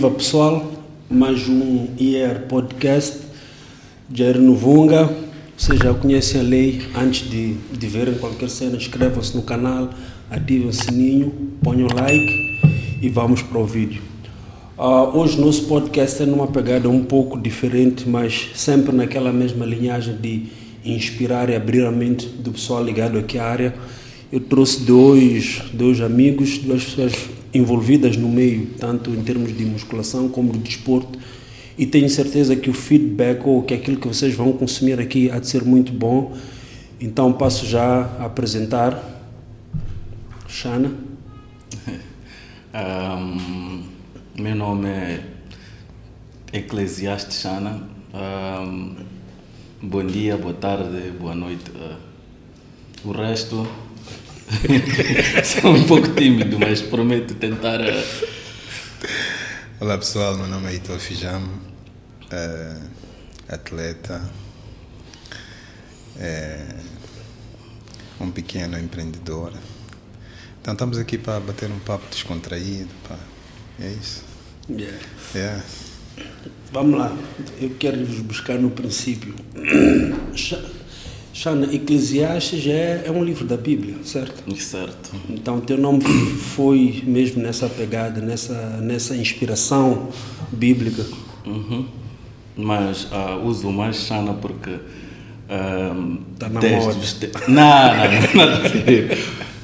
Viva pessoal, mais um IR Podcast. Jair Novunga, vocês já conhecem a lei. Antes de, de verem qualquer cena, inscrevam-se no canal, ativem o sininho, ponham like e vamos para o vídeo. Uh, hoje nosso podcast é numa pegada um pouco diferente, mas sempre naquela mesma linhagem de inspirar e abrir a mente do pessoal ligado aqui à área. Eu trouxe dois, dois amigos, duas pessoas envolvidas no meio, tanto em termos de musculação como de desporto, e tenho certeza que o feedback ou que aquilo que vocês vão consumir aqui há de ser muito bom. Então passo já a apresentar Shana. Um, meu nome é Eclesiastes Shana. Um, bom dia, boa tarde, boa noite. Uh, o resto Sou um pouco tímido, mas prometo tentar. Uh... Olá pessoal, meu nome é Ito Fijam, uh, atleta, uh, um pequeno empreendedor. Então estamos aqui para bater um papo descontraído, pá. é isso. Yeah. Yeah. Vamos lá, eu quero vos buscar no princípio. Shana, Eclesiastes é, é um livro da Bíblia, certo? Certo. Então, teu nome foi mesmo nessa pegada, nessa, nessa inspiração bíblica? Uhum. Mas uh, uso mais Shana porque. Está uh, na moda. Não, não, nada a ver.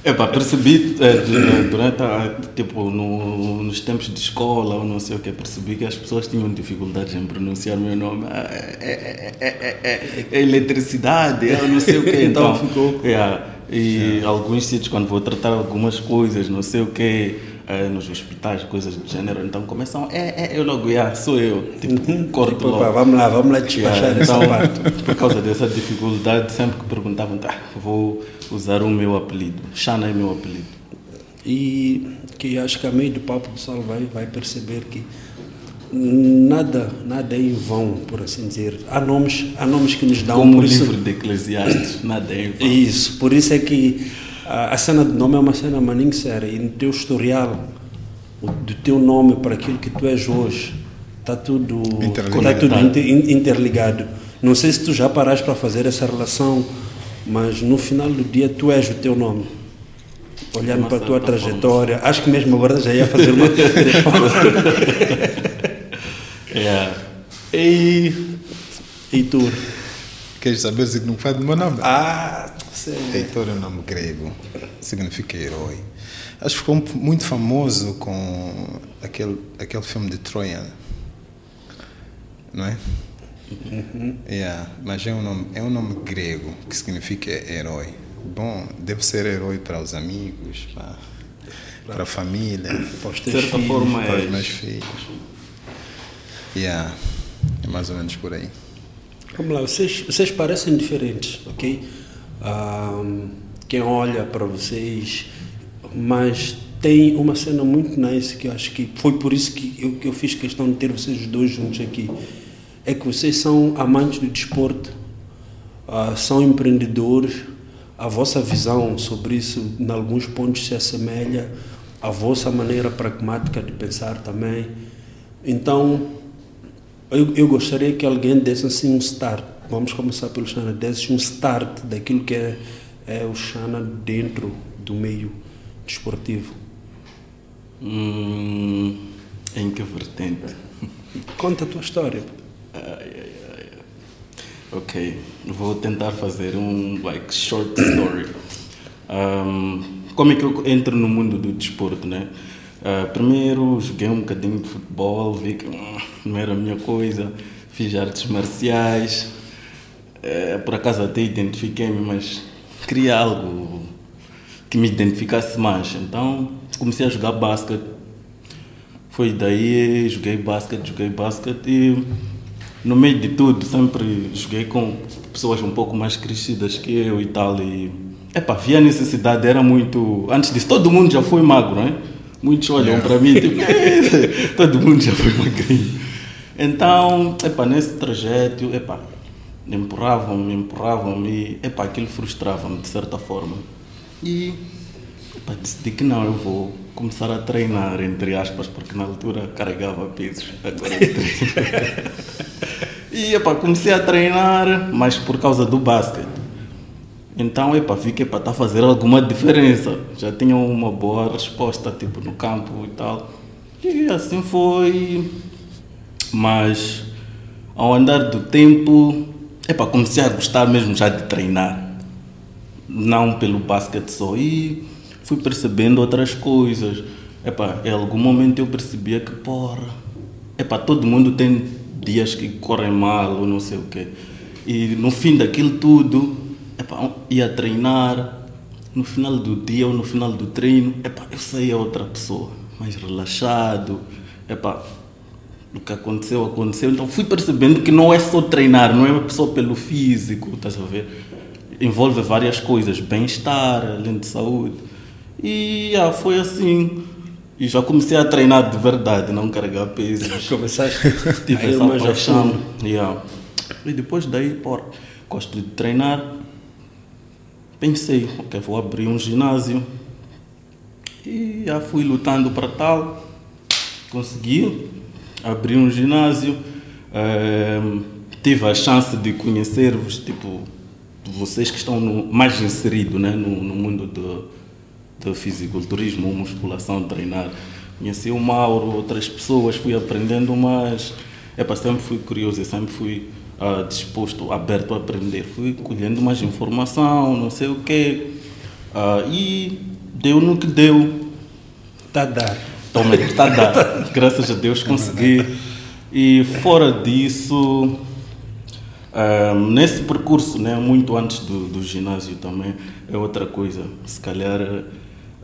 Epá, percebi é, durante a, tipo, no, nos tempos de escola ou não sei o que, percebi que as pessoas tinham dificuldades em pronunciar meu nome. É, é, é, é eletricidade, eu não sei o que. Então, então ficou. E alguns sítios, quando vou tratar algumas coisas, não sei o que, nos hospitais, coisas do gênero, então começam, é, é eu logo, yeah, sou eu. Tipo, uhum. corto tipo, logo. vamos lá, vamos lá yeah, então. Por causa dessa dificuldade, sempre que perguntavam, tá, vou usar o meu apelido. Shana é meu apelido. E que acho que a meio do papo o pessoal vai, vai perceber que nada, nada é em vão, por assim dizer. Há nomes, há nomes que nos dão... Como o livro isso, de Eclesiastes, nada é em vão. Isso, por isso é que a, a cena do nome é uma cena maninho séria. E no teu historial, o, do teu nome para aquilo que tu és hoje, está tudo interligado. Está tudo inter, interligado. Não sei se tu já paraste para fazer essa relação mas no final do dia tu és o teu nome. Olhando para a tua trajetória, forma. acho que mesmo agora já ia fazer uma. yeah. E. E tu? Queres saber o significado do meu nome? Ah, sim. Heitor é um nome grego, significa herói. Acho que ficou muito famoso com aquele, aquele filme de Troia, não é? Uhum. Yeah, mas é um, nome, é um nome grego que significa herói. Bom, deve ser herói para os amigos, para, para a família, para os certa filhos, forma para é. os meus filhos. Yeah, é mais ou menos por aí. Vamos lá, vocês, vocês parecem diferentes, ok? Um, quem olha para vocês, mas tem uma cena muito nice que eu acho que foi por isso que eu, que eu fiz questão de ter vocês dois juntos aqui é que vocês são amantes do desporto, uh, são empreendedores, a vossa visão sobre isso, em alguns pontos, se assemelha à vossa maneira pragmática de pensar também. Então, eu, eu gostaria que alguém desse assim um start. Vamos começar pelo Xana, desse um start daquilo que é, é o Xana dentro do meio desportivo. Hum, em que vertente? Conta a tua história. Ok, vou tentar fazer um like short story. Um, como é que eu entro no mundo do desporto, né? Uh, primeiro joguei um bocadinho de futebol, vi que hum, não era a minha coisa, fiz artes marciais, uh, por acaso até identifiquei-me, mas queria algo que me identificasse mais. Então comecei a jogar basquete. Foi daí, joguei basquete, joguei basquete e no meio de tudo, sempre joguei com pessoas um pouco mais crescidas que eu e tal. E, epa, havia necessidade, era muito. Antes disso, todo mundo já foi magro, não é? Muitos olham yeah. para mim, tipo, todo mundo já foi magrinho. Então, epa, nesse trajeto, epa, empurravam-me, empurravam-me, e epa, aquilo frustrava-me de certa forma. E epa, decidi que não, eu vou começar a treinar, entre aspas, porque na altura carregava pesos, agora treino. e epá, comecei a treinar, mas por causa do basquete. Então, epá, vi que está a fazer alguma diferença. Já tinha uma boa resposta, tipo, no campo e tal. E assim foi. Mas, ao andar do tempo, epá, comecei a gostar mesmo já de treinar. Não pelo basquete só. E fui percebendo outras coisas. Epá, em algum momento eu percebia que, porra, epá, todo mundo tem dias que correm mal ou não sei o quê. E no fim daquilo tudo, epá, ia treinar, no final do dia ou no final do treino, epá, eu saía outra pessoa, mais relaxado, epá, o que aconteceu, aconteceu. Então fui percebendo que não é só treinar, não é só pelo físico, estás a ver? Envolve várias coisas, bem-estar, além de saúde. E ah, foi assim. E já comecei a treinar de verdade, não carregar pesos. Começaste Tive essa paixão. Yeah. E depois daí, pô, gosto de treinar. Pensei, ok, vou abrir um ginásio. E já fui lutando para tal. Consegui abrir um ginásio. Ehm, tive a chance de conhecer-vos, tipo, vocês que estão no- mais inseridos né, no, no mundo do, do fisiculturismo, musculação, treinar. Conheci o Mauro, outras pessoas, fui aprendendo mais. Epa, sempre fui curioso, sempre fui ah, disposto, aberto a aprender. Fui colhendo mais informação, não sei o quê. Ah, e deu no que deu. Está a dar. Toma, está a dar. Graças a Deus consegui. E fora disso, ahm, nesse percurso, né, muito antes do, do ginásio também, é outra coisa. Se calhar,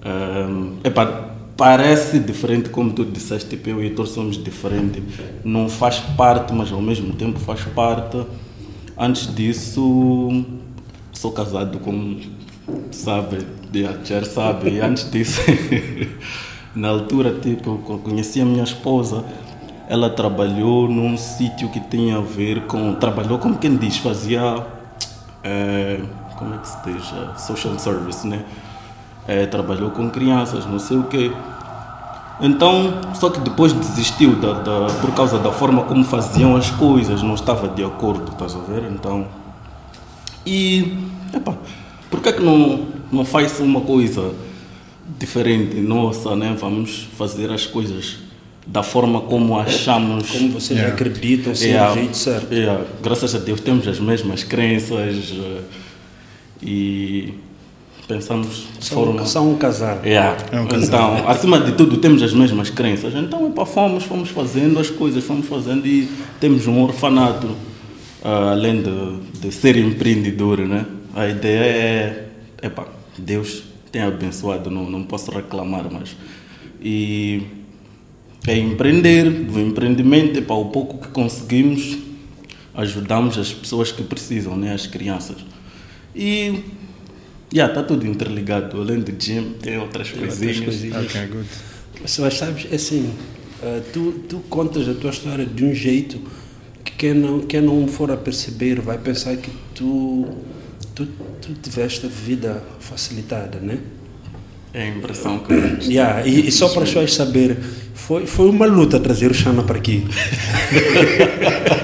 ahm, epá, parece diferente, como tu disseste, tipo, eu e Heitor somos diferentes. Não faz parte, mas ao mesmo tempo faz parte. Antes disso, sou casado com, sabe, a Cher sabe, e antes disso, na altura, tipo, conheci a minha esposa, ela trabalhou num sítio que tinha a ver com, trabalhou como quem diz, fazia, eh, como é que se diz, Eh, social service, né? Eh, trabalhou com crianças, não sei o quê. Então, só que depois desistiu da, da, por causa da forma como faziam as coisas, não estava de acordo, estás a ver? Então, e, epá, por que é que não, não faz uma coisa diferente, nossa, né? Vamos fazer as coisas da forma como achamos. Como vocês Yeah. acreditam ser Yeah, o jeito certo. yeah, graças a Deus temos as mesmas crenças eh, e pensamos de São, forma. são um casal. Yeah. É um casal. Então, acima de tudo, temos as mesmas crenças. Então, epa, fomos, fomos fazendo as coisas, fomos fazendo e temos um orfanato, ah, além de, de ser empreendedor, né? A ideia é, epa, Deus tem abençoado, não, não posso reclamar, mas... E é empreender, do empreendimento, epa, o pouco que conseguimos, ajudamos as pessoas que precisam, né? As crianças. E... Já, está tudo interligado. Além do gym, tem outras coisinhas. coisinhas. Ok, good. Mas, mas sabes, é assim, eh, tu, tu contas a tua história de um jeito que quem não, quem não for a perceber vai pensar que tu, tu, tu tiveste a vida facilitada, né? É a impressão que eu Yeah, e, e só para as pessoas saberem, foi, foi uma luta trazer o Xana para aqui.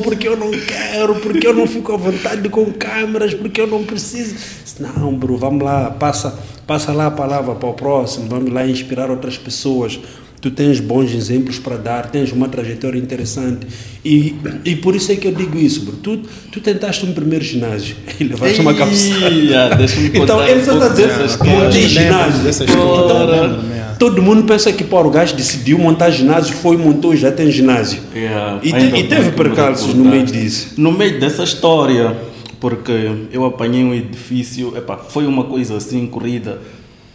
porque eu não quero, porque eu não fico à vontade com câmeras, porque eu não preciso. Não, bro, vamos lá, passa, passa lá a palavra para o próximo, vamos lá inspirar outras pessoas. Tu tens bons exemplos para dar, tens uma trajetória interessante. E, e por isso é que eu digo isso, bro. Tu, tu tentaste um primeiro ginásio e levaste uma cabeçada. Deixa-me contar Então, ele só está dessa montei ginásio. Então, todo mundo pensa que pô, o gajo decidiu montar ginásio, foi, montou e já tem ginásio. Yeah, E, te- e teve percalços no meio disso. No meio dessa história, porque eu apanhei um edifício, epá, foi uma coisa assim corrida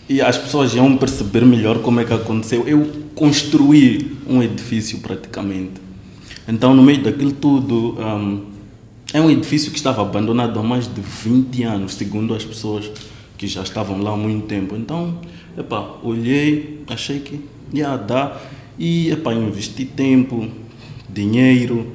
e as pessoas iam perceber melhor como é que aconteceu. Eu construí um edifício praticamente. Então, no meio daquilo tudo, hum, é um edifício que estava abandonado há mais de 20 anos, segundo as pessoas que já estavam lá há muito tempo. Então, epá, olhei, achei que ia dar e epá, investi tempo, dinheiro,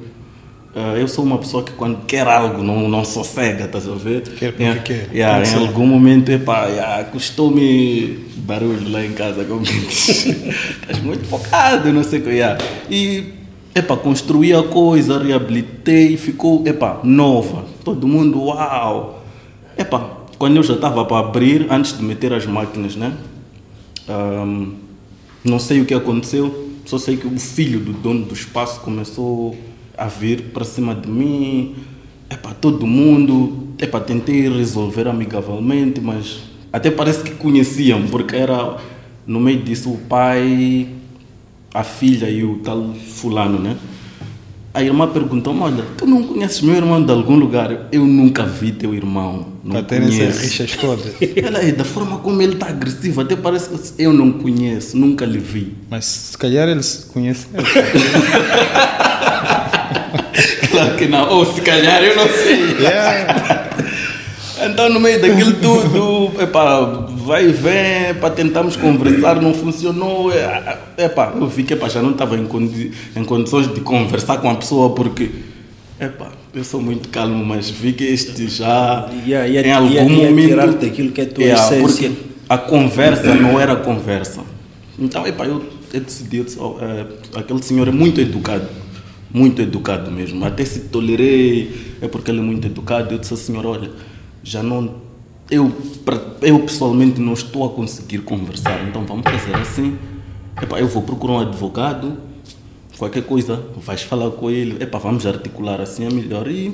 ah, eu sou uma pessoa que quando quer algo não, não sossega, estás a ver? Quer porque Yeah, quer. yeah, em ser. algum momento, epá, yeah, custou-me barulho lá em casa, como diz? Estás muito focado, não sei o que. Yeah. E, epá, construí a coisa, reabilitei, ficou, epá, nova. Todo mundo, uau! Epá, quando eu já estava para abrir, antes de meter as máquinas, né? Ahm, não sei o que aconteceu, só sei que o filho do dono do espaço começou a vir para cima de mim. É para todo mundo. É para tentei resolver amigavelmente, mas até parece que conheciam, porque era no meio disso o pai, a filha e o tal fulano, né? A irmã perguntou-me, olha, tu não conheces meu irmão de algum lugar? Eu nunca vi teu irmão, não Para terem essas rixas todas. Ela é da forma como ele está agressivo, até parece que eu não conheço, nunca lhe vi. Mas se calhar eles conhecem. Que não, ou se calhar eu não sei. Yeah. Então, no meio daquilo tudo, epá, vai e vem, para tentarmos conversar, não funcionou. É, Epá, eu vi que epá, já não estava em, condi em condições de conversar com a pessoa, porque epá, eu sou muito calmo, mas vi que este já, Ia- ia- em algum ia momento. tirar-te aquilo que é a tua Yeah, essência. Porque a conversa não era conversa. Então, epá, eu, eu decidi, eu disse, oh, é, aquele senhor é muito educado, muito educado mesmo. Até se tolerei, é porque ele é muito educado. Eu disse senhor, olha, já não, eu, eu pessoalmente não estou a conseguir conversar, então vamos fazer assim. Epá, eu vou procurar um advogado, qualquer coisa, vais falar com ele, epá, vamos articular assim é melhor. E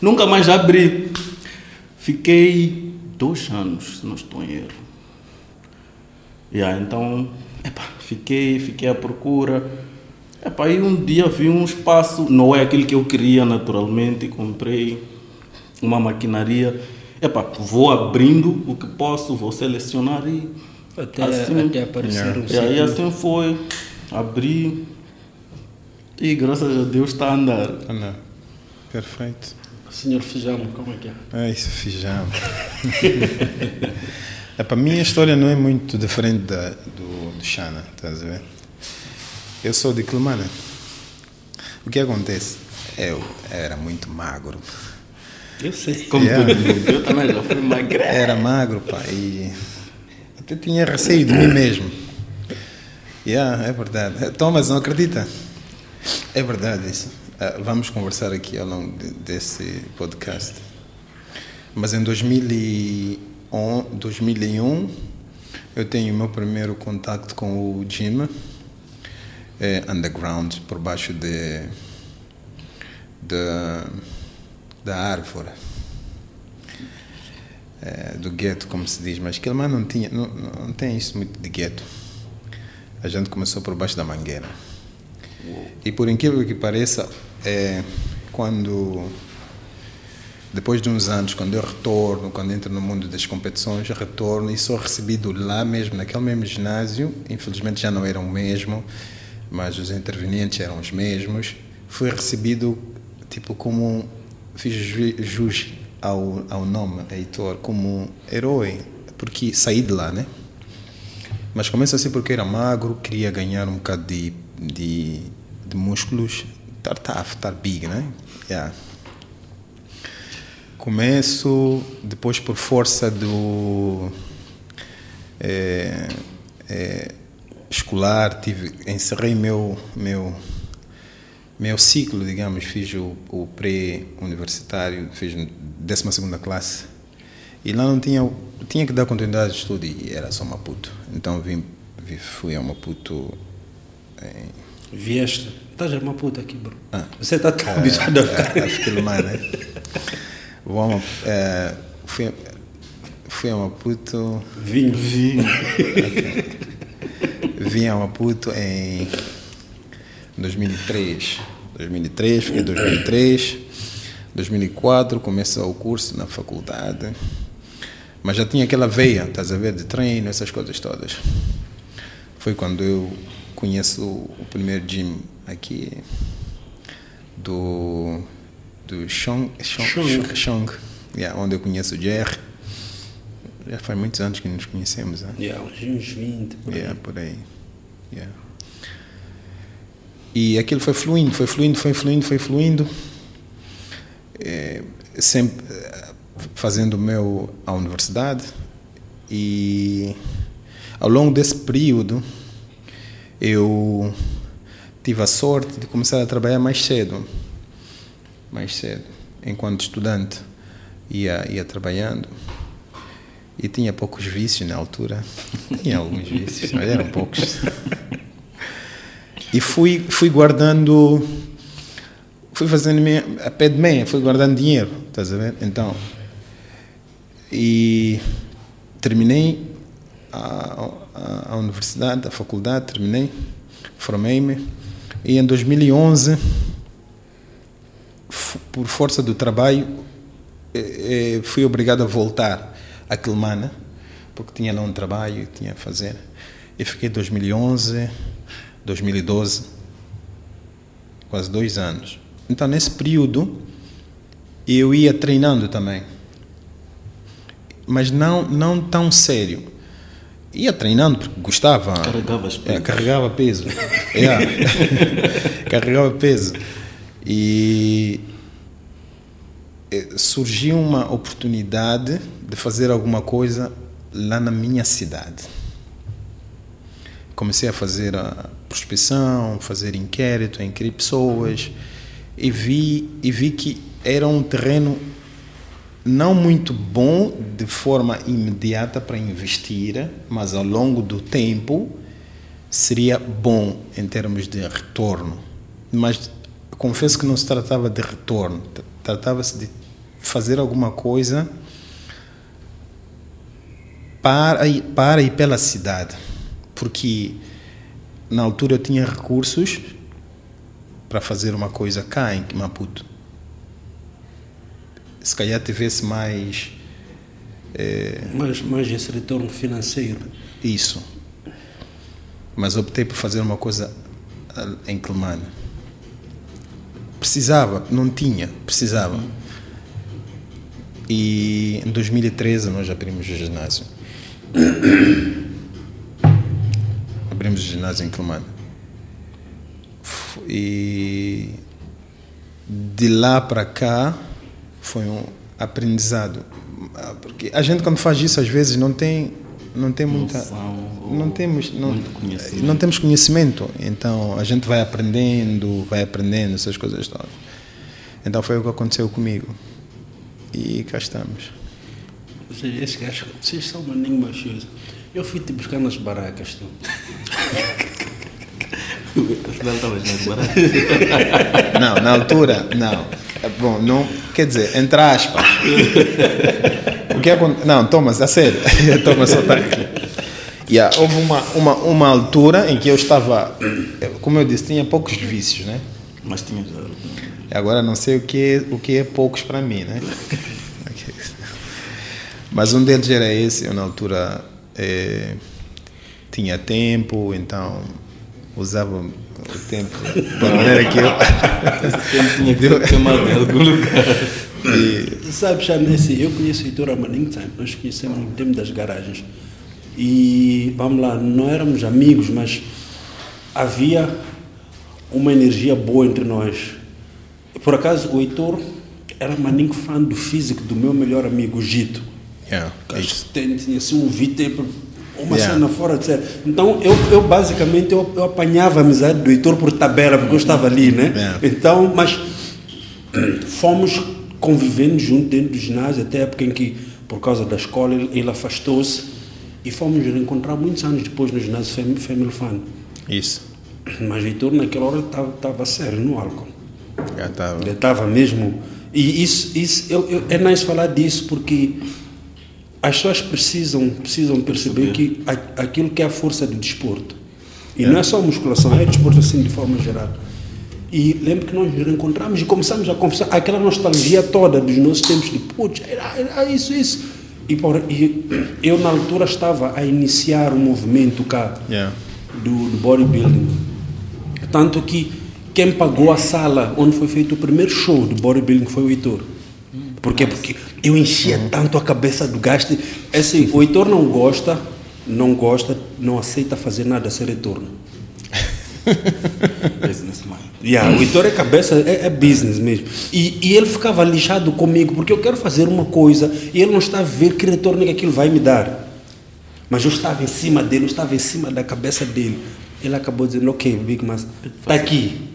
nunca mais abri. Fiquei dois anos, se não estou em erro. Yeah, então, epá, fiquei, fiquei à procura. Epá, e um dia vi um espaço, não é aquele que eu queria naturalmente, comprei uma maquinaria. Epá, vou abrindo o que posso, vou selecionar e Até, assim, até aparecer um e aí assim foi, abri e graças a Deus está a andar. Não. Perfeito. Senhor Fijamo, como é que é? Ah, isso fijamo. é, para mim a história não é muito diferente da, do, do Xana, estás a ver? Eu sou de Clemana. O que acontece? Eu era muito magro. Eu sei. Como Yeah. todo mundo, eu também já fui magrelo. Era magro, pá, e até tinha receio de mim mesmo. Yeah, é verdade. Thomas, não acredita? É verdade isso. Ah, vamos conversar aqui ao longo de- desse podcast. Mas em 2001, 2001 eu tenho o meu primeiro contato com o gym eh, underground, por baixo de, da da árvore eh, do gueto, como se diz, mas aquele mano não, tinha, não, não tem isso muito de gueto. A gente começou por baixo da mangueira. E por incrível que pareça, é, quando depois de uns anos, quando eu retorno, quando entro no mundo das competições, eu retorno e sou recebido lá mesmo, naquele mesmo ginásio. Infelizmente já não era o mesmo, mas os intervenientes eram os mesmos. Fui recebido tipo como um, fiz ju- jus ao, ao nome Heitor como um herói, porque saí de lá, né? Mas começa assim porque era magro, queria ganhar um bocado de, de, de músculos, estar tough, estar big, né? Yeah. Começo, depois por força do eh, eh, escolar, tive, encerrei meu, meu, meu ciclo, digamos, fiz o, o pré-universitário, fiz 12 classe. E lá não tinha, tinha que dar continuidade de estudo e era só Maputo. Então vim, vi- fui a Maputo em Vieste. Estás a Maputo aqui, bro. Ah. Você está tão habituado a ficar. a, a filmar, né? Vou a Ma- eh, fui, fui a Maputo, Vinho. Vinho. Vim a Maputo em 2003. 2003, fiquei em 2003. 2004 começou o curso na faculdade. Mas já tinha aquela veia, estás a ver, de treino, essas coisas todas. Foi quando eu conheço o primeiro gym aqui do do Chong, Chong, Chong. Chong, yeah, onde eu conheço o Jerry. Já faz muitos anos que nos conhecemos. Né? Yeah, uns uns 20. por aí. Yeah, por aí. Yeah. E aquilo foi fluindo, foi fluindo, foi fluindo, foi fluindo. sempre eh, fazendo o meu a universidade e ao longo desse período eu tive a sorte de começar a trabalhar mais cedo, mais cedo, enquanto estudante ia ia trabalhando e tinha poucos vícios na altura, tinha alguns vícios, mas eram poucos. E fui fui guardando fui fazendo a pé de meia, fui guardando dinheiro, estás a ver? Então, e terminei a, a, a universidade, a faculdade, terminei, formei-me e em 2011, por força do trabalho, eh, eh, fui obrigado a voltar a Quilmana, porque tinha lá um trabalho, tinha a fazer. E fiquei 2011, 2012, quase dois anos. Então, nesse período, eu ia treinando também. Mas não, não tão sério. Ia treinando porque gostava. Carregava peso. É, carregava peso. yeah. carregava peso. E surgiu uma oportunidade de fazer alguma coisa lá na minha cidade. Comecei a fazer a prospecção, fazer inquérito, inquirir pessoas e vi, e vi que era um terreno não muito bom de forma imediata para investir, mas ao longo do tempo seria bom em termos de retorno. Mas confesso que não se tratava de retorno, tratava-se de fazer alguma coisa para, para e pela cidade, porque na altura eu tinha recursos para fazer uma coisa cá em Maputo. Se calhar tivesse mais. É, mais, mais esse retorno financeiro. Isso. Mas optei por fazer uma coisa em Quelimane. Precisava, não tinha, precisava. E em 2013 nós abrimos o ginásio. abrimos o ginásio em Quelimane e de lá para cá foi um aprendizado. Porque a gente quando faz isso às vezes não tem não tem muita não temos não, não temos conhecimento. Então a gente vai aprendendo vai aprendendo essas coisas todas. Então foi o que aconteceu comigo e cá estamos vocês, esse gajo, vocês são maninho mafioso eu fui te buscar nas barracas tu. Não, na altura, não. Bom, não, quer dizer, entre aspas. O que acontece? Não, Thomas, a sério. Thomas só está aqui. Yeah, houve uma, uma, uma altura em que eu estava, como eu disse, tinha poucos vícios, né? Mas tinha. Agora não sei o que é, o que é poucos para mim, né? Mas um deles era esse, eu na altura eh, tinha tempo, então usava o tempo da maneira que eu. Esse tempo tinha que ser queimado em algum lugar. E, Sabe, Chanesse, eu conheço o Heitor há muito tempo, nós conhecemos no tempo das garagens. E, vamos lá, não éramos amigos, mas havia uma energia boa entre nós. Por acaso, o Heitor era maninho fã do físico do meu melhor amigo, o Gito. yeah, Acho que tinha assim um VT, uma Yeah. cena fora de série. Então, eu, eu basicamente, eu, eu apanhava a amizade do Heitor por tabela, porque eu estava ali, né? Yeah. Então, mas fomos convivendo junto dentro do ginásio, até a época em que, por causa da escola, ele, ele afastou-se e fomos nos encontrar muitos anos depois no ginásio Fam- Family Fun. Isso. Mas Heitor, naquela hora, estava sério no álcool. Já estava. Ele estava mesmo. E isso, isso eu, eu, é nice falar disso porque as pessoas precisam, precisam perceber que a, aquilo que é a força do desporto. E não é só musculação, é desporto assim de forma geral. E lembro que nós nos reencontramos e começamos a conversar, aquela nostalgia toda dos nossos tempos de putz, era, era isso, isso. E, por, e eu, na altura, estava a iniciar um movimento cá Yeah. do, do bodybuilding. Tanto que quem pagou a sala onde foi feito o primeiro show do bodybuilding foi o Heitor. Por quê? Porque eu enchia tanto a cabeça do gasto. É assim, o Heitor não gosta, não gosta, não aceita fazer nada sem retorno. Businessman. Yeah, o Heitor é cabeça, é, é business mesmo. E, e ele ficava lixado comigo, porque eu quero fazer uma coisa e ele não está a ver que retorno que aquilo vai me dar. Mas eu estava em cima dele, eu estava em cima da cabeça dele. Ele acabou dizendo, ok, Big mas está aqui.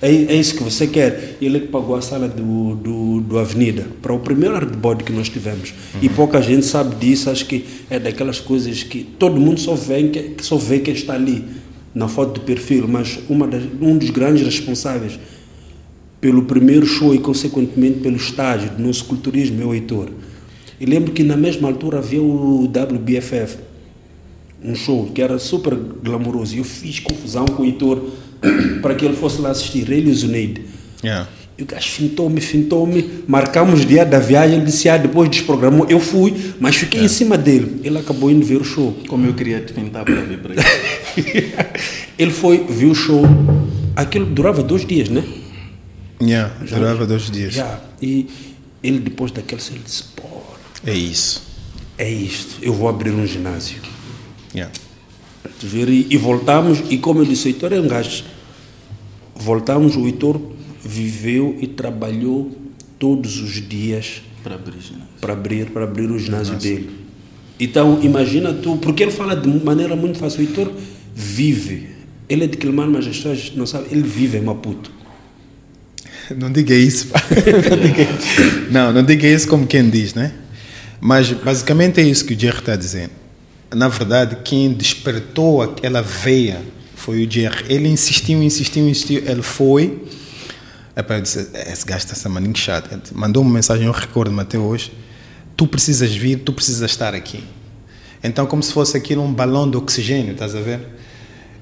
É, é isso que você quer. E ele é que pagou a sala do, do, do Avenida para o primeiro hardboard que nós tivemos. E pouca gente sabe disso, acho que é daquelas coisas que todo mundo só vê que, que só vê que está ali na foto de perfil, mas uma das, um dos grandes responsáveis pelo primeiro show e consequentemente pelo estágio do nosso culturismo é o Heitor. E lembro que na mesma altura havia o WBFF, um show que era super glamouroso. E eu fiz confusão com o Heitor para que ele fosse lá assistir, ele e o Zuneide. Yeah. E o gajo fintou-me, fintou-me, marcamos o dia da viagem, ele disse, ah, depois desprogramou. Eu fui, mas fiquei em cima dele. Ele acabou indo ver o show. Como eu queria te pintar para vir para aqui. ele foi, viu o show. Aquilo durava dois dias, né? Yeah, durava dois dias. Já. E ele, depois daquele, ele disse, pô, É isso. é isto, eu vou abrir um ginásio. Yeah. E, voltamos, e como eu disse, o Heitor é um gajo. Voltamos, o Heitor viveu e trabalhou todos os dias para abrir para abrir, para abrir o ginásio dele. Então, imagina tu, porque ele fala de maneira muito fácil, o Heitor vive. Ele é de Quilmar, mas as pessoas não sabem, ele vive em Maputo. Não diga isso, pá. Não, diga isso. não, não diga isso como quem diz, né? Mas basicamente é isso que o Jerry está dizendo. Na verdade, quem despertou aquela veia foi o Jerry. Ele insistiu, insistiu, insistiu. Ele foi. Eu disse: Esse gajo está a maninho chato. Ele mandou uma mensagem, eu recordo-me até hoje. Tu precisas vir, tu precisas estar aqui. Então, como se fosse aquilo um balão de oxigênio, estás a ver?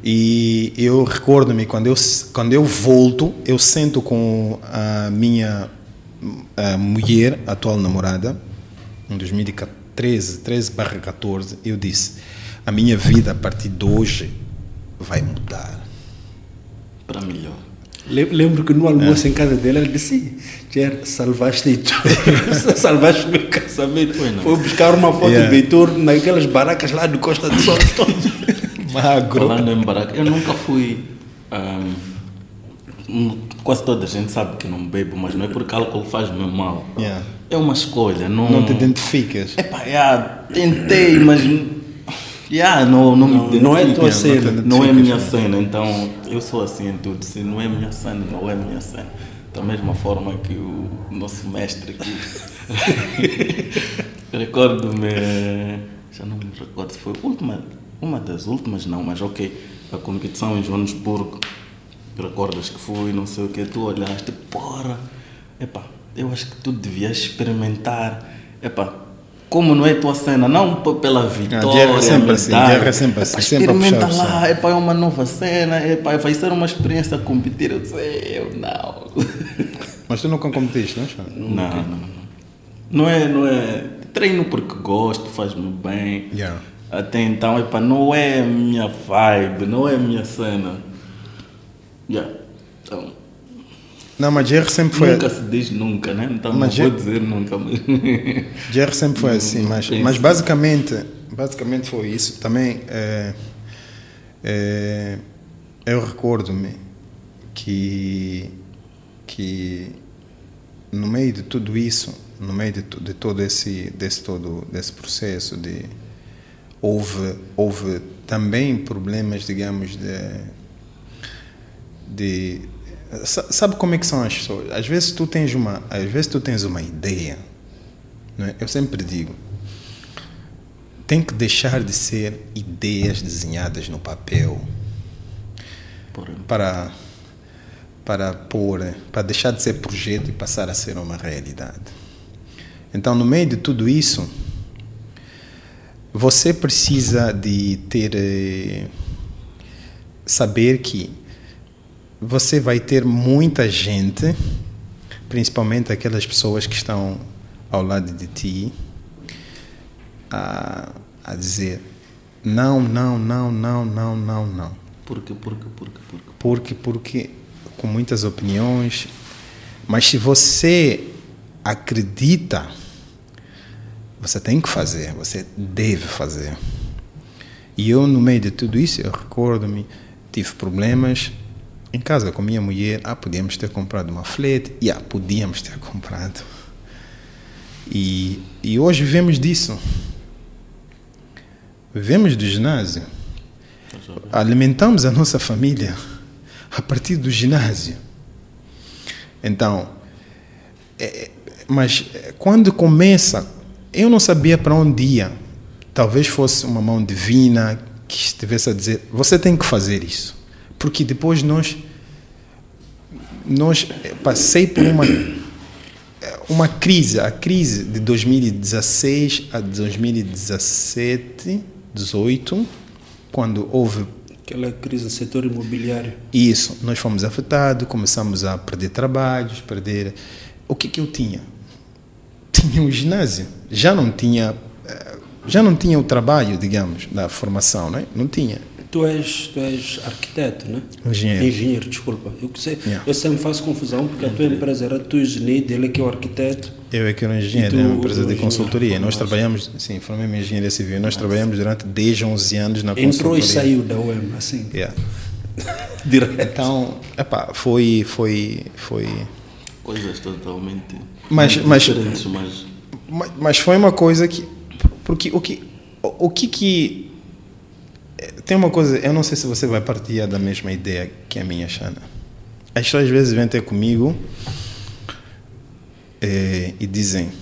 E eu recordo-me, quando eu, quando eu volto, eu sento com a minha a mulher, atual namorada, em 2013, 13 barra 14, eu disse, a minha vida a partir de hoje vai mudar. Para melhor. Le- Lembro que no almoço em casa dele, ele disse: Jer, salvaste Heitor. salvaste meu casamento. Foi, buscar uma foto Yeah. do Heitor naquelas baracas lá de Costa do Sol. Magro. Falando em baraca, eu nunca fui. hum, quase toda a gente sabe que não bebo, mas não é porque álcool faz me mal. Yeah. É uma escolha. Não, Não te identificas. Epá, yeah, tentei, mas. Yeah, não, não, me Não- não é tua Não, cena. Não é minha cena, então eu sou assim em tudo. Se não é minha cena, não é minha cena. Da mesma forma que o nosso mestre aqui. Recordo-me. Já não me recordo se foi última, uma das últimas, não, mas ok. A competição em Joanesburgo. Recordas que fui, não sei o que, tu olhaste, porra, epá, eu acho que tu devias experimentar, epá, como não é tua cena, não pela vitória, Jerry é sempre assim, é sempre assim, epá, sempre experimenta lá, epá, é uma nova cena, epá, vai ser uma experiência competir, eu disse, eu não. Mas tu nunca competiste, não é? Não, não, não. Não é, não é. Treino porque gosto, faz-me bem. Yeah. Até então, epa, não é a minha vibe, não é a minha cena. Yeah. Então, Não, mas Jerry sempre foi. nunca se diz nunca, né? Então Mas não vou dizer nunca. Mas... Jerry sempre foi assim, mas, mas basicamente, basicamente foi isso. Também é, é, eu recordo-me que, que no meio de tudo isso, no meio de, de todo esse, desse todo desse processo de houve houve também problemas, digamos de de sabe como é que são as pessoas? Às vezes tu tens uma, às vezes tu tens uma ideia, não é? Eu sempre digo, tem que deixar de ser ideias desenhadas no papel para para pôr, para deixar de ser projeto e passar a ser uma realidade. Então, no meio de tudo isso, você precisa de ter eh, saber que você vai ter muita gente, principalmente aquelas pessoas que estão ao lado de ti, a, a dizer não, não, não, não, não, não, não. Porque, porque, porque, porque. Porque, porque, com muitas opiniões, mas se você acredita, você tem que fazer, você deve fazer. E eu, no meio de tudo isso, eu recordo-me, tive problemas, em casa com minha mulher, ah, podíamos ter comprado uma flete, yeah, podíamos ter comprado. E, e hoje vivemos disso. Vivemos do ginásio. Alimentamos a nossa família a partir do ginásio. Então, é, mas é, quando começa, eu não sabia para onde ia. Talvez fosse uma mão divina que estivesse a dizer: você tem que fazer isso. Porque depois nós, nós passei por uma uma crise, a crise de 2016 a 2017, 18, quando houve Aquela crise no setor imobiliário. isso, nós fomos afetados, começamos a perder trabalhos, perder. O que que eu tinha? Tinha um ginásio, já não tinha, eh, já não tinha o trabalho, digamos, da formação, não é? Não tinha. Tu és, tu és arquiteto, né? Engenheiro. Engenheiro, desculpa. Eu, sei, Yeah. eu sempre faço confusão porque a tua empresa era tu engenheiro, dele é que é o arquiteto. Eu é que era engenheiro, E tu, é uma empresa de engenheiro, consultoria. Nós trabalhamos, sim, formei-me em engenharia civil. Nós trabalhamos durante 10, 11 anos na Entrou consultoria. e saiu da UEM, assim, Yeah. direto. Então, epá, foi, foi, foi, Coisas totalmente Mas- mas- diferentes, mas Ma- Mas foi uma coisa que. Porque o que. O que que. Tem uma coisa, eu não sei se você vai partilhar da mesma ideia que a minha, Xana. As pessoas às vezes vêm ter comigo eh, e dizem: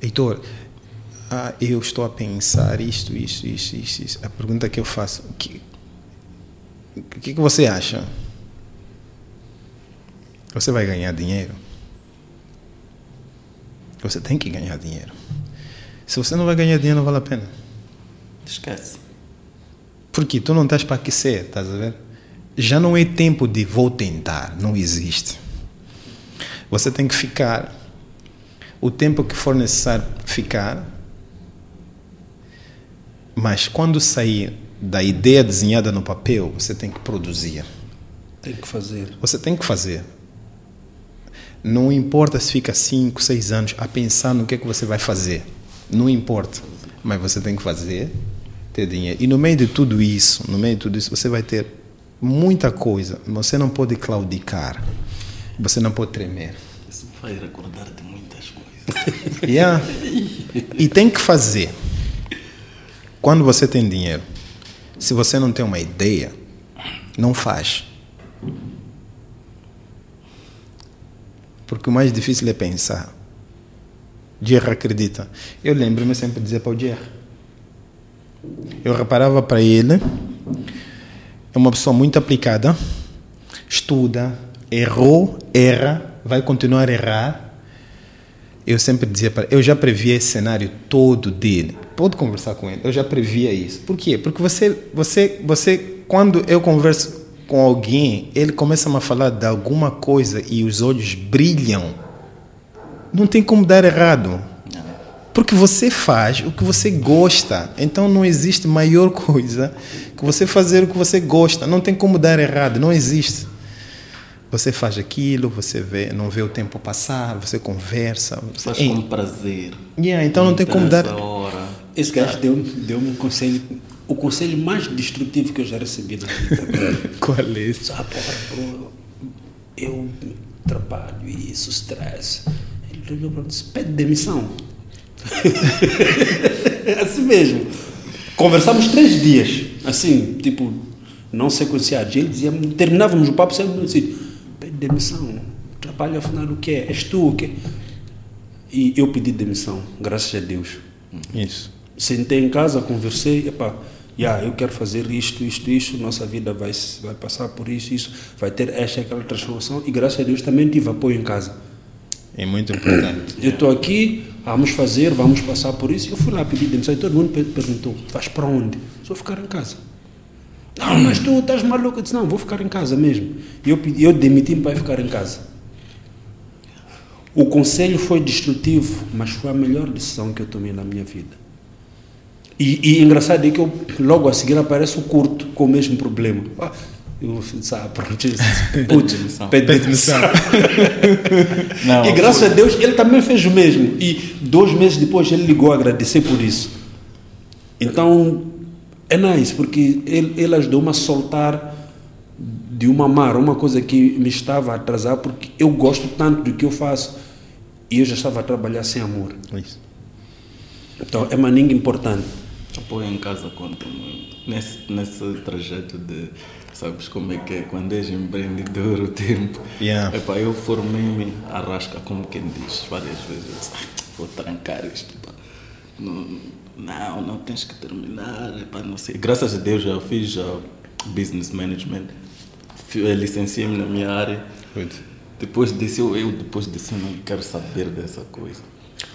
Heitor, ah, eu estou a pensar isto, isto, isto, isto, isto. A pergunta que eu faço: o que, que, que você acha? Você vai ganhar dinheiro? Você tem que ganhar dinheiro. Se você não vai ganhar dinheiro, não vale a pena. esquece. Porque tu não estás para aquecer, estás a ver? Já não é tempo de vou tentar, não existe. Você tem que ficar o tempo que for necessário ficar, mas quando sair da ideia desenhada no papel, você tem que produzir. Tem que fazer. Você tem que fazer. Não importa se fica 5, 6 anos a pensar no que é que você vai fazer. Não importa. Mas você tem que fazer, ter dinheiro. E no meio de tudo isso, no meio de tudo isso, você vai ter muita coisa. Você não pode claudicar. Você não pode tremer. Isso vai recordar-te muitas coisas. Yeah. E tem que fazer. Quando você tem dinheiro, se você não tem uma ideia, não faz. Porque o mais difícil é pensar. Jerry acredita. Eu lembro-me sempre de dizer para o Jerry. Eu reparava para ele, é uma pessoa muito aplicada, estuda, errou, erra, vai continuar a errar, eu sempre dizia para eu já previa esse cenário todo dele. Pode conversar com ele. Eu já previa isso. Por quê? Porque você, você, você, quando eu converso com alguém, ele começa a falar de alguma coisa e os olhos brilham. Não tem como dar errado. Porque você faz o que você gosta. Então não existe maior coisa que você fazer o que você gosta. Não tem como dar errado. Não existe. Você faz aquilo, você vê, não vê o tempo passar, você conversa. Você, Faz com prazer. yeah, então não tem como dar. hora. Esse gajo deu-me deu um conselho, o conselho mais destrutivo que eu já recebi na vida. Qual é esse? Ah, porra, bro, eu trabalho e isso, stress. Ele olhou para mim e disse, pede demissão. assim mesmo. Conversamos três dias, assim, tipo, não sequenciados. Ele dizia, terminávamos o papo sempre assim, pede demissão. Trabalho afinal o que é? És tu o quê? E eu pedi demissão, graças a Deus. Isso. Sentei em casa, conversei, epá, yeah, eu quero fazer isto, isto, isto, nossa vida vai, vai passar por isso, isso, vai ter esta e aquela transformação e graças a Deus também tive apoio em casa. É muito importante. Eu estou aqui, vamos fazer, vamos passar por isso. Eu fui lá pedir demissão e todo mundo per- perguntou, vais para onde? Só ficar em casa. Não, mas tu estás maluco. Eu disse, não, vou ficar em casa mesmo. E eu, eu demiti-me para ficar em casa. O conselho foi destrutivo, mas foi a melhor decisão que eu tomei na minha vida. E, e engraçado é que eu, logo a seguir aparece o curto com o mesmo problema. Ah, eu sabe, putz, demissão. pede demissão. Não, E graças a Deus ele também fez o mesmo. E dois meses depois ele ligou a agradecer por isso. Então é nice, porque ele, ele ajudou-me a soltar de uma amar uma coisa que me estava a atrasar porque eu gosto tanto do que eu faço e eu já estava a trabalhar sem amor. Isso. Então é maninho importante. Apoio em casa conta muito. Nesse, nesse trajeto de, sabes como é que é, quando és empreendedor o tempo. Yeah. Epá, eu formei-me à rasca, como quem diz, várias vezes. Eu disse, "Ai, vou trancar isto. Pá. Não, não, não tens que terminar. Epá, não sei. Graças a Deus já fiz já business management. Eh, Licenciei-me na minha área. Good. Depois disso, eu, eu depois disso eu não quero saber dessa coisa.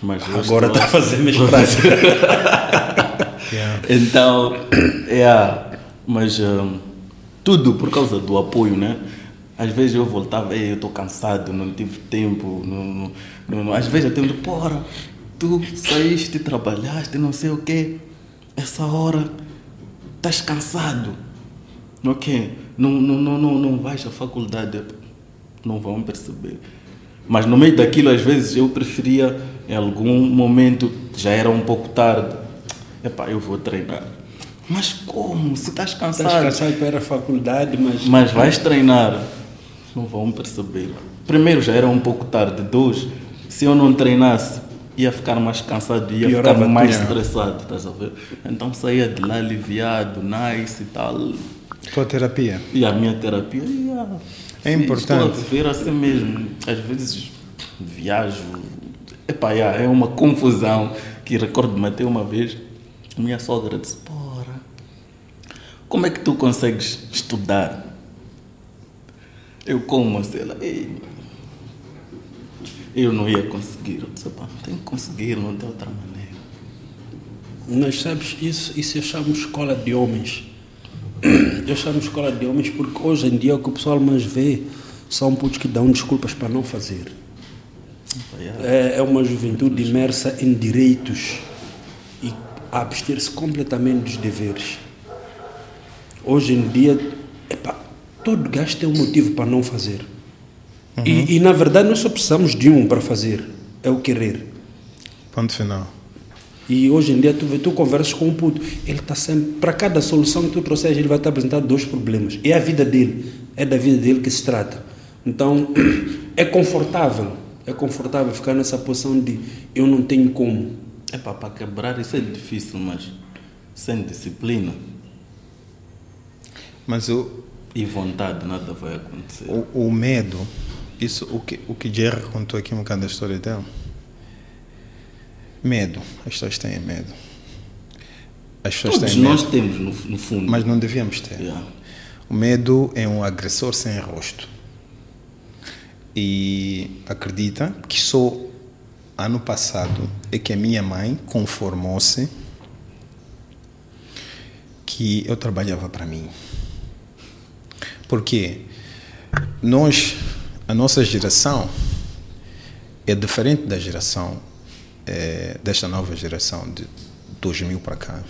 Mas Agora está a fazer mestrado. Yeah. então, é, mas hum, tudo por causa do apoio, né? Às vezes eu voltava, "Ei, eu estou cansado, não tive tempo. Não, não, não." Às vezes eu tenho porra, tu saíste, trabalhaste, não sei o quê. Essa hora, estás cansado. Ok, não, não, não, não, não vais à faculdade, não vão perceber. Mas no meio daquilo, às vezes, eu preferia, em algum momento, já era um pouco tarde, epá, eu vou treinar. Mas como? Se estás Estás cansado, cansado para ir à faculdade, mas. mas vais treinar, não vão perceber. Primeiro, já era um pouco tarde. Dois, se eu não treinasse, ia ficar mais cansado, ia Piorava ficar mais estressado, estás a ver? Então saía de lá aliviado, nice e tal. Tua terapia. E a minha terapia ia. É sim, importante. Estou a viver assim mesmo. Às vezes viajo. Epá, yeah, é uma confusão que recordo-me até uma vez. Minha sogra disse: Porra, como é que tu consegues estudar? Eu como assim? Ela, Ei, eu não ia conseguir. Eu disse: Pá, tem que conseguir, não tem outra maneira. Mas sabes, isso, isso eu chamo escola de homens. Eu chamo escola de homens porque hoje em dia o que o pessoal mais vê são putos que dão desculpas para não fazer. É, é uma juventude imersa em direitos a abster-se completamente dos deveres. Hoje em dia, epá, todo gajo tem um motivo para não fazer. E, e na verdade nós só precisamos de um para fazer, é o querer. Ponto final. E hoje em dia tu, tu conversas com um puto, ele está sempre, para cada solução que tu trouxeres, ele vai te apresentar dois problemas. É a vida dele, é da vida dele que se trata. Então, é confortável, é confortável ficar nessa posição de eu não tenho como. Epá, para quebrar isso é difícil, mas sem disciplina Mas o, e vontade nada vai acontecer. o, o medo, isso, o que, o que Jerry contou aqui um bocado da história dela. Medo. As pessoas têm medo. As pessoas Todos têm medo. nós temos, no, no fundo. Mas não devíamos ter. Yeah. O medo é um agressor sem rosto. E acredita que só ano passado é que a minha mãe conformou-se que eu trabalhava para mim. Porque nós, a nossa geração é diferente da geração, eh, desta nova geração de 2000 para cá.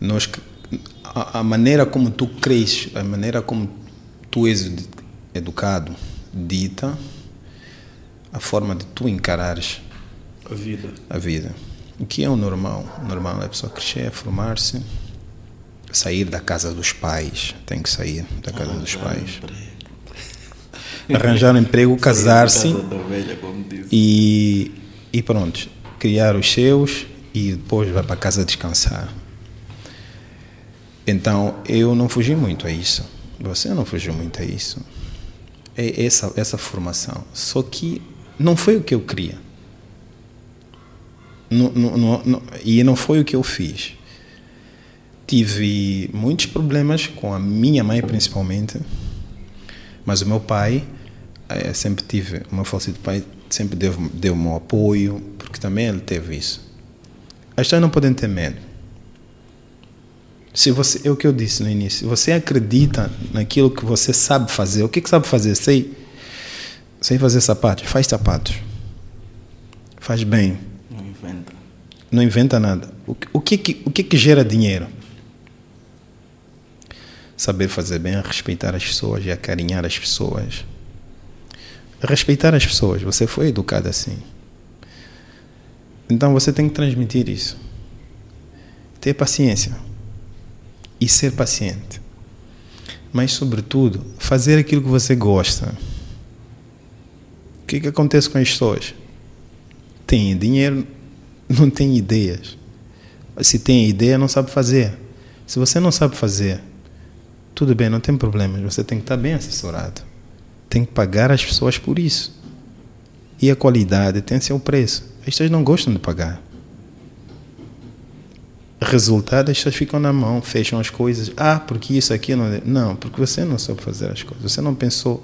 Nós, a, a maneira como tu cresces, a maneira como tu és ed- educado, dita a forma de tu encarares A vida. a vida. O que é o normal? O normal é a pessoa crescer, formar-se, sair da casa dos pais, tem que sair da casa dos pais, arranjar um emprego, casar-se e, e pronto, criar os seus e depois vai para casa descansar. Então eu não fugi muito a isso. Você não fugiu muito a isso. É essa, essa formação. Só que não foi o que eu queria. Não- não- não- e não foi o que eu fiz. Tive muitos problemas com a minha mãe, principalmente. Mas o meu pai, eh, sempre tive, o meu falecido pai sempre deu, deu um apoio, porque também ele teve isso. As pessoas não podem ter medo. Se você, é o que eu disse no início, você acredita naquilo que você sabe fazer, o que, que sabe fazer? Sei, sei fazer sapatos, faz sapatos. Faz bem, Não inventa. não inventa nada. O, que- o, que, que, o que, que gera dinheiro? Saber fazer bem, respeitar as pessoas e acarinhar as pessoas. Respeitar as pessoas, você foi educado assim. Então você tem que transmitir isso. Ter paciência. E ser paciente. mas, sobretudo, fazer aquilo que você gosta. O que, que acontece com as pessoas? Têm dinheiro, não têm ideias. Se tem ideia, não sabe fazer. Se você não sabe fazer, tudo bem, não tem problema, você tem que estar bem assessorado. Tem que pagar as pessoas por isso. E a qualidade tem seu preço. As pessoas não gostam de pagar. Resultado, as pessoas ficam na mão, fecham as coisas. Ah, porque isso aqui não. é. Não, porque você não sabe fazer as coisas. Você não pensou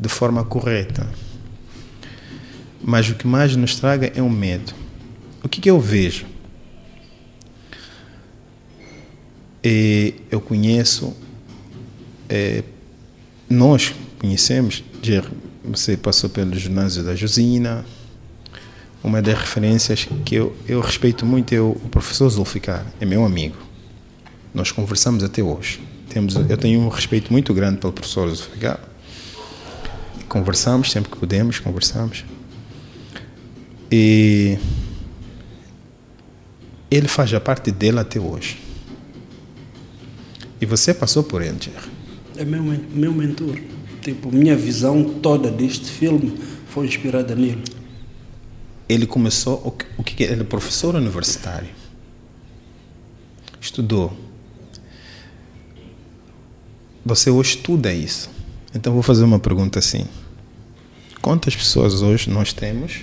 de forma correta. Mas o que mais nos traga é o medo. O que, que eu vejo? E eu conheço, é, nós conhecemos, você passou pelo ginásio da Josina, uma das referências que eu, eu respeito muito é o, o professor Zulficar, é meu amigo. Nós conversamos até hoje. Temos, eu tenho um respeito muito grande pelo professor Zulficar. Conversamos sempre que podemos, conversamos. E ele faz a parte dele até hoje. E você passou por ele, Jerry. É meu, meu mentor. Tipo, minha visão toda deste filme foi inspirada nele. Ele começou, o que, o que que é? ele é professor universitário. Estudou. Você hoje estuda isso. Então vou fazer uma pergunta assim. Quantas pessoas hoje nós temos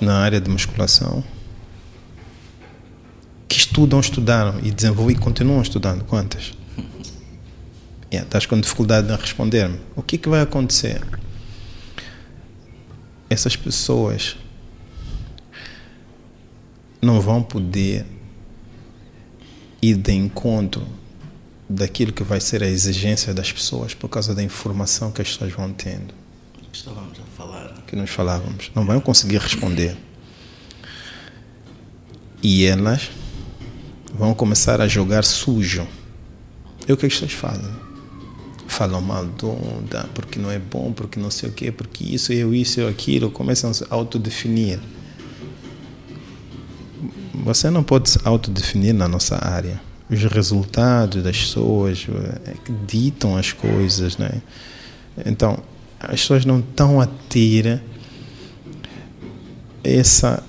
na área de musculação que estudam, estudaram e desenvolvem e continuam estudando? Quantas? Yeah, estás com dificuldade em responder-me. O que, que vai acontecer? essas pessoas não vão poder ir de encontro daquilo que vai ser a exigência das pessoas por causa da informação que as pessoas vão tendo, falar. Que nós falávamos. Não vão conseguir responder. E elas vão começar a jogar sujo. É o que as pessoas fazem. Falam mal do onda, porque não é bom, porque não sei o quê, porque isso, eu, isso, eu, aquilo. Começam a se autodefinir. Você não pode se autodefinir na nossa área. Os resultados das pessoas é ditam as coisas, né? Então, as pessoas não estão a ter essa,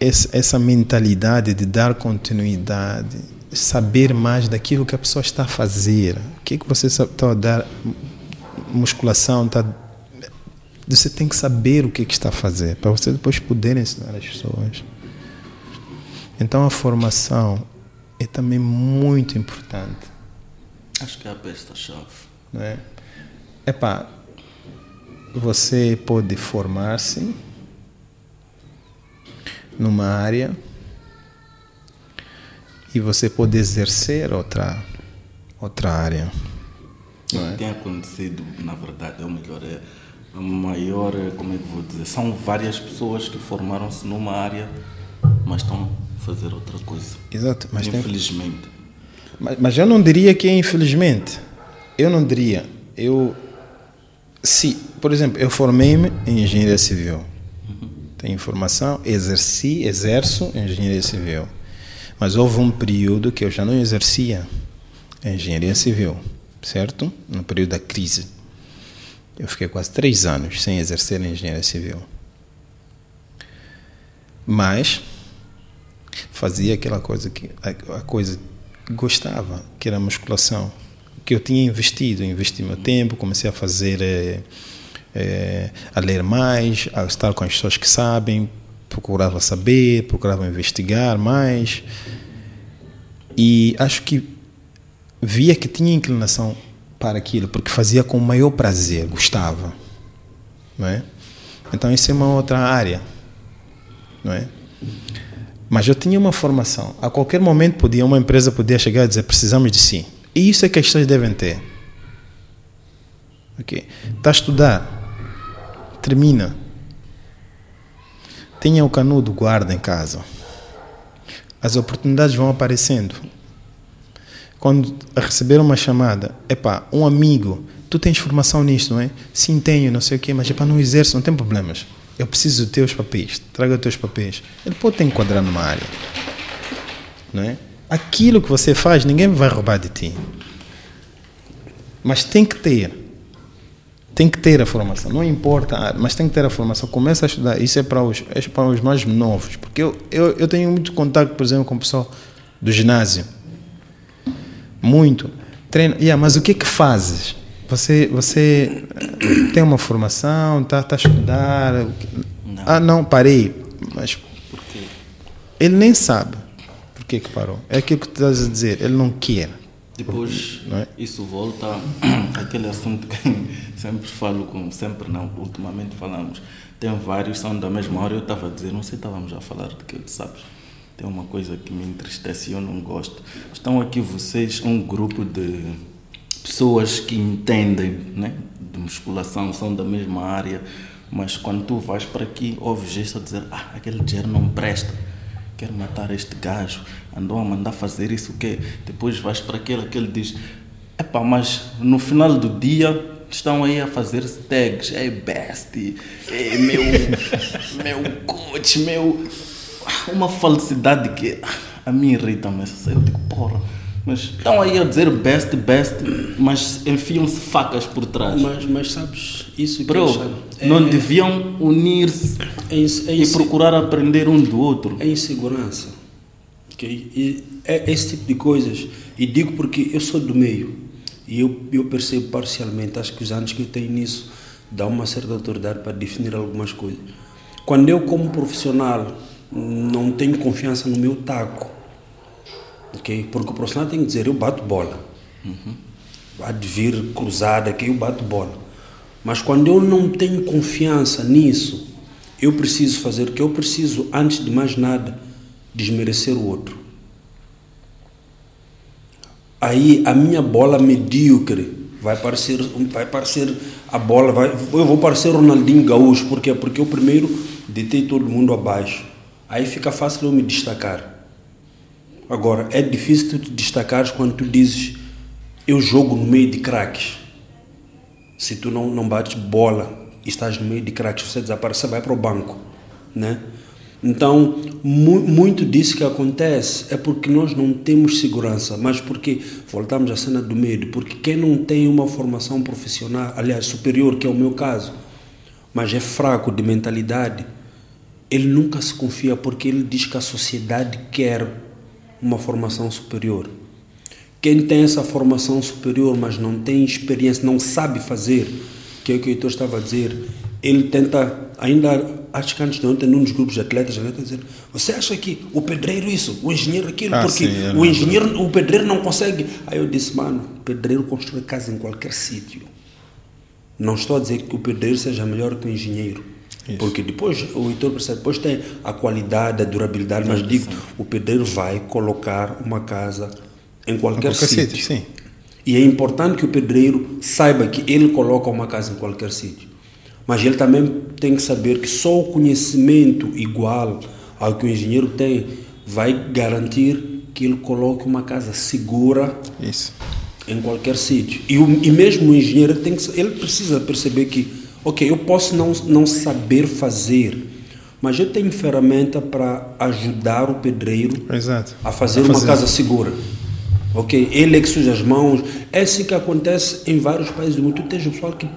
essa, essa mentalidade de dar continuidade, saber mais daquilo que a pessoa está a fazer. O que, é que você está a dar? Musculação, está você tem que saber o que, é que está a fazer para você depois poder ensinar as pessoas. Então a formação é também muito importante, Acho que é a besta-chave. não é? Epá, você pode formar-se numa área e você pode exercer outra outra área. O que tem acontecido, na verdade, é o melhor, é a maior, é, como é que vou dizer, são várias pessoas que formaram-se numa área, mas estão a fazer outra coisa. Exato, mas tem, Infelizmente. Mas, mas eu não diria que é infelizmente. Eu não diria. Eu, se, por exemplo, eu formei-me em engenharia civil. Tenho formação, exerci, exerço engenharia civil. Mas houve um período que eu já não exercia engenharia civil, certo? No período da crise. Eu fiquei quase três anos sem exercer engenharia civil. Mas fazia aquela coisa que a, coisa que gostava, que era musculação, que eu tinha investido, investi meu tempo, comecei a fazer, eh, eh, a ler mais, a estar com as pessoas que sabem, procurava saber, procurava investigar mais, e acho que via que tinha inclinação para aquilo, porque fazia com o maior prazer, gostava, não é? Então isso é uma outra área, não é? Mas eu tinha uma formação. A qualquer momento podia uma empresa podia chegar e dizer precisamos de si. E isso é que as pessoas devem ter. Ok? Está a estudar, termina. Tenha o canudo, guarda em casa. As oportunidades vão aparecendo. Quando receber uma chamada, epá, um amigo, tu tens formação nisto, não é? Sim, tenho, não sei o quê, mas epá, não exerço, não tem problemas. Eu preciso dos teus papéis, traga os teus papéis. Ele pode te enquadrar numa área, não é? Aquilo que você faz, ninguém vai roubar de ti. Mas tem que ter. Tem que ter a formação, não importa, ah, mas tem que ter a formação. Começa a estudar, isso é para os, é para os mais novos, porque eu, eu, eu tenho muito contato, por exemplo, com o pessoal do ginásio. Muito. Treino, yeah, mas o que é que fazes? Você, você eh, tem uma formação, está tá a estudar? Não. Ah, não, parei. Mas Por quê? ele nem sabe por que, que parou. É aquilo que tu estás a dizer, ele não quer. Depois, é? isso volta àquele assunto que sempre falo com, sempre não, ultimamente falamos. Tem vários, são da mesma hora. Eu estava a dizer, não sei, estávamos a falar de que, sabes? Tem uma coisa que me entristece e eu não gosto. Estão aqui vocês, um grupo de pessoas que entendem né, de musculação, são da mesma área, mas quando tu vais para aqui, ouves isso a dizer: Ah, aquele dinheiro não presta, quero matar este gajo, andou a mandar fazer isso, o quê? Depois vais para aquele, aquele diz: Epá, mas no final do dia estão aí a fazer tags, é best, é meu, meu coach, meu. Uma falsidade que a mim irrita-me. Eu digo, porra. Mas estão aí a dizer best, best, mas enfiam-se facas por trás. Mas, mas sabes, isso que Bro, é, não deviam unir-se é, é e procurar aprender um do outro. é insegurança. ok? E é esse tipo de coisas. E digo porque eu sou do meio. E eu, eu percebo parcialmente, acho que os anos que eu tenho nisso dão uma certa autoridade para definir algumas coisas. Quando eu, como profissional, não tenho confiança no meu taco, ok? Porque o profissional tem que dizer: eu bato bola. Há de vir cruzada que eu bato bola. Mas quando eu não tenho confiança nisso, eu preciso fazer o que eu preciso, antes de mais nada, desmerecer o outro. Aí a minha bola medíocre vai parecer, vai parecer a bola, vai, eu vou parecer Ronaldinho Gaúcho, por quê? Porque eu primeiro detei todo mundo abaixo. Aí fica fácil eu me destacar. Agora, é difícil tu te destacares quando tu dizes eu jogo no meio de craques. Se tu não, não bates bola e estás no meio de craques, você desaparece, vai para o banco. Né? Então, mu muito disso que acontece é porque nós não temos segurança, mas porque, voltamos à cena do medo, porque quem não tem uma formação profissional, aliás, superior, que é o meu caso, mas é fraco de mentalidade, ele nunca se confia porque ele diz que a sociedade quer uma formação superior. Quem tem essa formação superior, mas não tem experiência, não sabe fazer, que é o que o Heitor estava a dizer, ele tenta, ainda acho que antes de ontem, num dos grupos de atletas, ele está dizer, você acha que o pedreiro isso, o engenheiro aquilo, Ah, porque sim, eu o lembro. engenheiro, o pedreiro não consegue. Aí eu disse, mano, o pedreiro constrói casa em qualquer sítio. Não estou a dizer que o pedreiro seja melhor que o engenheiro. Isso. Porque depois, o Heitor percebe, depois tem a qualidade, a durabilidade, mas digo, o pedreiro vai colocar uma casa em qualquer, qualquer sítio. sim. E é importante que o pedreiro saiba que ele coloca uma casa em qualquer sítio. Mas ele também tem que saber que só o conhecimento igual ao que o engenheiro tem vai garantir que ele coloque uma casa segura Isso. em qualquer sítio. E, o, e mesmo o engenheiro tem que, ele precisa perceber que, ok, eu posso não, não saber fazer, mas eu tenho ferramenta para ajudar o pedreiro Exato. a fazer, A uma fazer. casa segura. Ok? Ele é que suja as mãos. É assim que acontece em vários países do mundo. Tu tens o pessoal, que,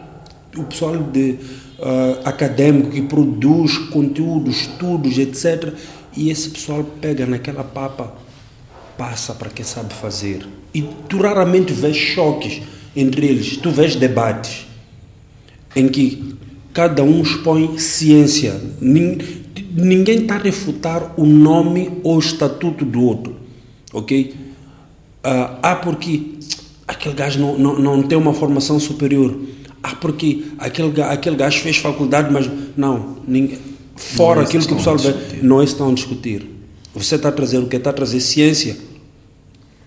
o pessoal de, ah, acadêmico que produz conteúdos, estudos, etc. E esse pessoal pega naquela papa, passa para quem sabe fazer. E tu raramente vês choques entre eles. Tu vês debates em que cada um expõe ciência. Nin- Ninguém está a refutar o nome ou o estatuto do outro. Ok? Ah, porque aquele gajo não, não, não tem uma formação superior. Ah, porque aquele, aquele gajo fez faculdade, mas não. Ninguém, fora Não é aquilo que o pessoal vê, não é estão a discutir. Você está a trazer o que? Está a trazer ciência.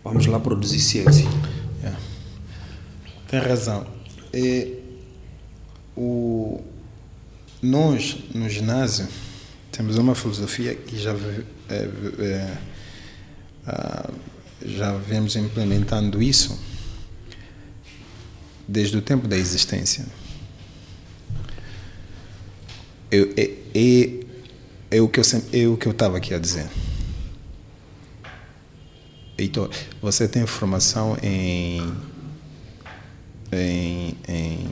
Vamos lá produzir ciência. É. Tem razão. E o, nós, no ginásio, temos uma filosofia que já, é, é, já vemos implementando isso desde o tempo da existência. É, é, é o que eu sempre- é o que eu estava aqui a dizer. Heitor, você tem formação em em, em,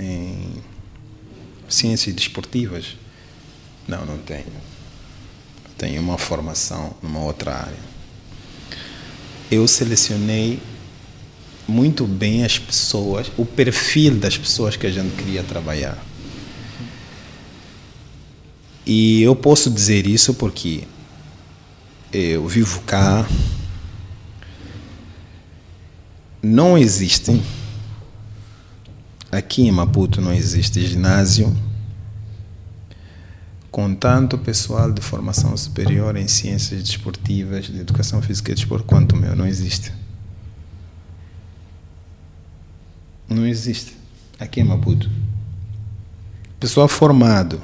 em ciências desportivas? Não, não tenho. Tenho uma formação numa outra área. Eu selecionei muito bem as pessoas, o perfil das pessoas que a gente queria trabalhar. E eu posso dizer isso porque eu vivo cá. Não existe, aqui em Maputo não existe ginásio com tanto pessoal de formação superior em ciências desportivas, de educação física e desporto quanto o meu. Não existe. Não existe. Aqui em Maputo. Pessoal formado